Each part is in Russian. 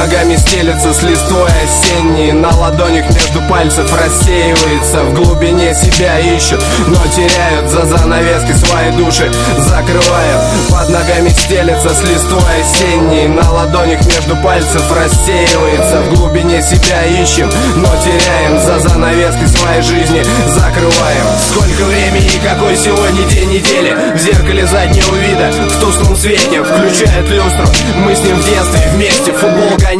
ногами стелется с листвой осенней. На ладонях между пальцев рассеивается. В глубине себя ищут, но теряют За занавески свои души. Закрывают Под ногами стелется с листвой осенней. На ладонях между пальцев рассеивается. В глубине себя ищем, но теряем За занавески своей жизни. Закрываем. Сколько времени и какой сегодня день недели? В зеркале заднего вида, в тусклом свете Включает люстру, мы с ним в детстве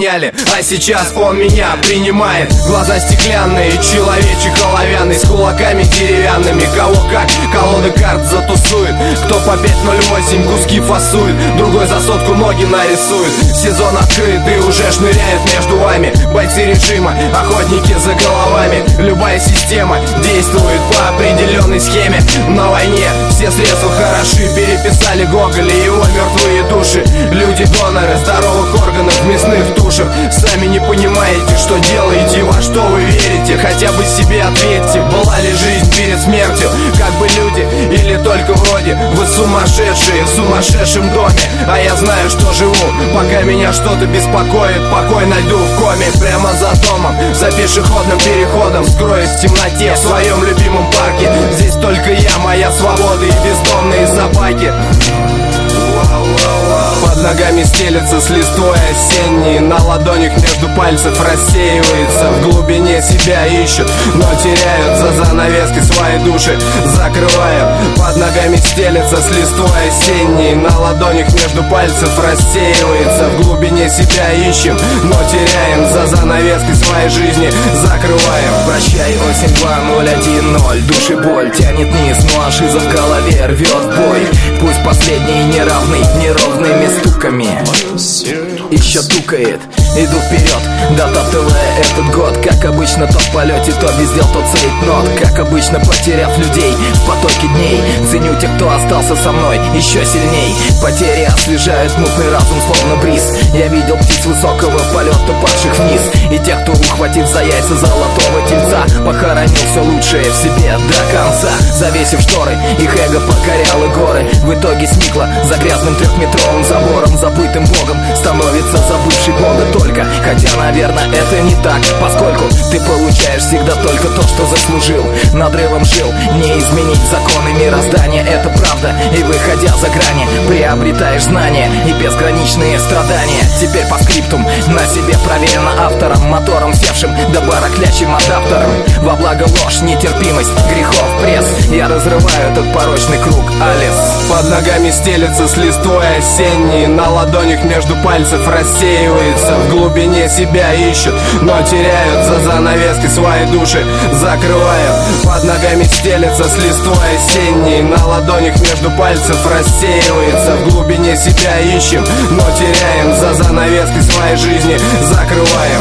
гоняли А сейчас он меня принимает. Глаза стеклянные, человечек оловянный С кулаками деревянными, кого как Колоды карт затусует. Кто по 5.08 куски фасует. Другой за сотку ноги нарисует. Сезон открыт и уже шныряет между вами. Бойцы режима, охотники за головами. Любая система действует по определенной схеме. На войне все средства хороши. Переписали Гоголя и его мертвые души. Люди-доноры здоровых не понимаете, что делаете, во что вы верите. Хотя бы себе ответьте, была ли жизнь перед смертью. Как бы люди или только вроде Вы сумасшедшие в сумасшедшем доме. А я знаю, что живу, пока меня что-то беспокоит. Покой найду в коме прямо за домом За пешеходным переходом. Скроюсь в темноте В своем любимом парке. Здесь только я, моя свобода и бездомные собаки ногами стелется с листвой осенней. На ладонях между пальцев рассеивается. В глубине себя ищут, но теряют За занавески свои души. Закрывают Под ногами стелется с листвой осенней. На ладонях между пальцев рассеивается. В глубине себя ищем, но теряем За занавески своей жизни. Закрываем Прощай, осень 2010 Души боль тянет низ, но ашиза в голове рвет бой. Пусть последний неравный, неровными стуками Еще тукает, иду вперед Дотаптывая этот год. Как обычно, то в полете, то без дел, то царит нот. Как обычно, потеряв людей в потоке дней. Ценю тех, кто остался со мной еще сильней. Потери освежают мутный разум, словно бриз. Я видел птиц высокого полета, падших вниз. И тех, кто, ухватив за яйца золотого тельца Похоронил все лучшее в себе до конца. Завесив шторы, их эго покоряло горы. В итоге сникла за грязным трехметровым забором. Забытым богом становится забывший бога только. Хотя, наверное, это не так Поскольку ты получаешь всегда только то, что заслужил. Надрывом жил, не изменить законы мироздания. Это правда, и выходя за грани Приобретаешь знания и безграничные страдания. Теперь по скриптум на себе проверено автором Мотором севшим, да барахлячим адаптером. Во благо ложь, нетерпимость, грехов, пресс. Я разрываю этот порочный круг, Алис. Под ногами стелется с листвой осенней. На ладонях между пальцев рассеивается. В глубине себя ищут, но теряют За занавески свои души. Закрывают. Под ногами стелется с листвой осенней На ладонях между пальцев рассеивается В глубине себя ищем, но теряем За занавески своей жизни закрываем